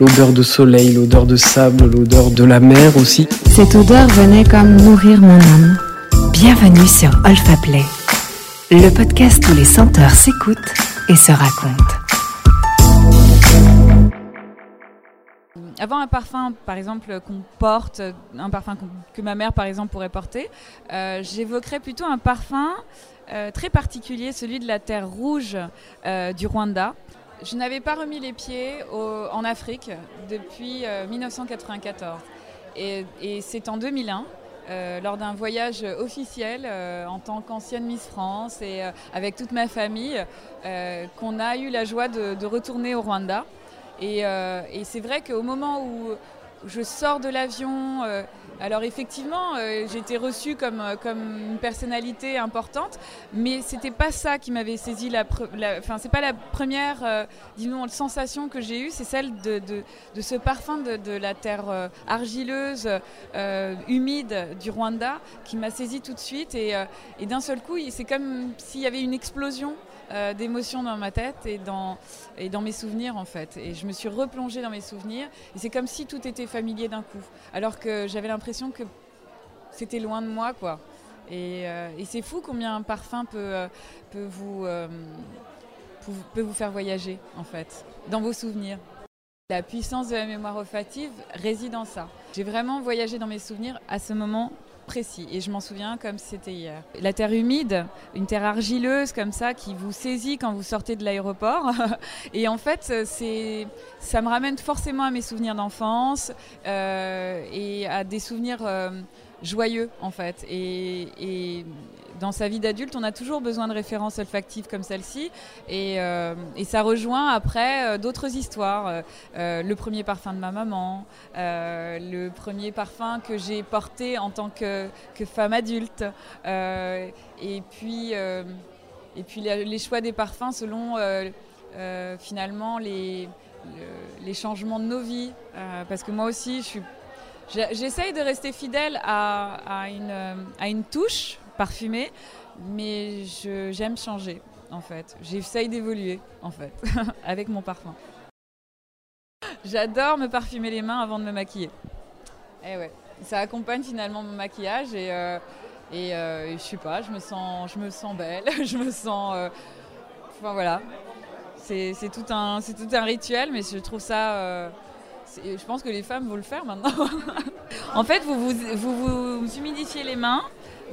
l'odeur de soleil, l'odeur de sable, l'odeur de la mer aussi. Cette odeur venait comme nourrir mon âme. Bienvenue sur Olfa Play, le podcast où les senteurs s'écoutent et se racontent. Avant un parfum, par exemple, qu'on porte, un parfum que ma mère, par exemple, pourrait porter, euh, j'évoquerais plutôt un parfum euh, très particulier, celui de la terre rouge euh, du Rwanda. Je n'avais pas remis les pieds en Afrique depuis 1994. Et, c'est en 2001, lors d'un voyage officiel en tant qu'ancienne Miss France et avec toute ma famille, qu'on a eu la joie de retourner au Rwanda. Euh, et, c'est vrai qu'au moment où je sors de l'avion, euh, alors effectivement, euh, j'ai été reçue comme, comme une personnalité importante, mais c'était pas ça qui m'avait saisi. La, enfin, c'est pas la première, disons, sensation que j'ai eue, c'est celle de, de, ce parfum de, la terre argileuse, humide du Rwanda, qui m'a saisi tout de suite. Et, et d'un seul coup, c'est comme s'il y avait une explosion. Euh, d'émotions dans ma tête et dans, et dans mes souvenirs en fait. Et je me suis replongée dans mes souvenirs et c'est comme si tout était familier d'un coup. Alors que j'avais l'impression que c'était loin de moi quoi. Et, euh, c'est fou combien un parfum peut, euh, peut, vous, peut vous faire voyager en fait, dans vos souvenirs. La puissance de la mémoire olfactive réside en ça. J'ai vraiment voyagé dans mes souvenirs à ce moment précis. Et je m'en souviens comme c'était hier. La terre humide, une terre argileuse comme ça qui vous saisit quand vous sortez de l'aéroport. Et en fait ça me ramène forcément à mes souvenirs d'enfance euh, et à des souvenirs euh, joyeux en fait. Et, dans sa vie d'adulte, on a toujours besoin de références olfactives comme celle-ci. Et, euh, ça rejoint après euh, d'autres histoires. Euh, le premier parfum de ma maman, le premier parfum que j'ai porté en tant que, femme adulte. et puis, les choix des parfums selon finalement les, changements de nos vies. parce que moi aussi, je J'essaye de rester fidèle à, une, touche parfumé, mais j'aime changer en fait. J'essaye d'évoluer en fait avec mon parfum. J'adore me parfumer les mains avant de me maquiller. Et eh ouais, ça accompagne finalement mon maquillage et, euh, euh, et, je sais pas, je me sens, je me sens belle, je me sens, euh, enfin voilà, c'est tout un, tout un rituel, mais je trouve ça, je pense que les femmes vont le faire maintenant. en fait, vous, vous vous humidifiez les mains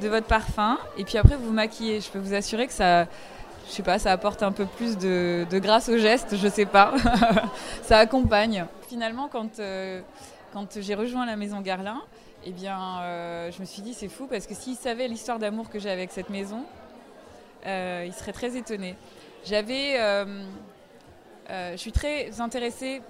de votre parfum et puis après vous maquillez. Je peux vous assurer que ça, je sais pas, ça apporte un peu plus de, grâce au geste, je sais pas. ça accompagne. Finalement, quand, euh, quand j'ai rejoint la maison Garlin, eh bien, euh, je me suis dit c'est fou parce que s'ils savaient l'histoire d'amour que j'ai avec cette maison, euh, ils seraient très étonnés. J'avais, je suis très intéressée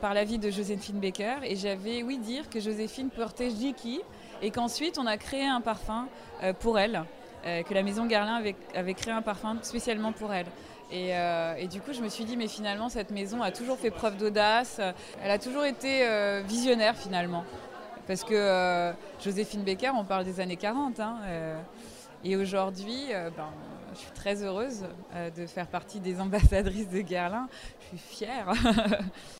par la vie de Joséphine Baker et j'avais oui dire que Joséphine portait Jiki et qu'ensuite on a créé un parfum euh, pour elle, euh, que la maison Garlin avait, créé un parfum spécialement pour elle. Euh, et, du coup, je me suis dit, mais finalement, cette maison a toujours fait preuve d'audace. Elle a toujours été visionnaire, finalement. Parce que Joséphine Becker, on parle des années 40. Hein, et aujourd'hui, ben, je suis très heureuse de faire partie des ambassadrices de Guerlain. Je suis fière.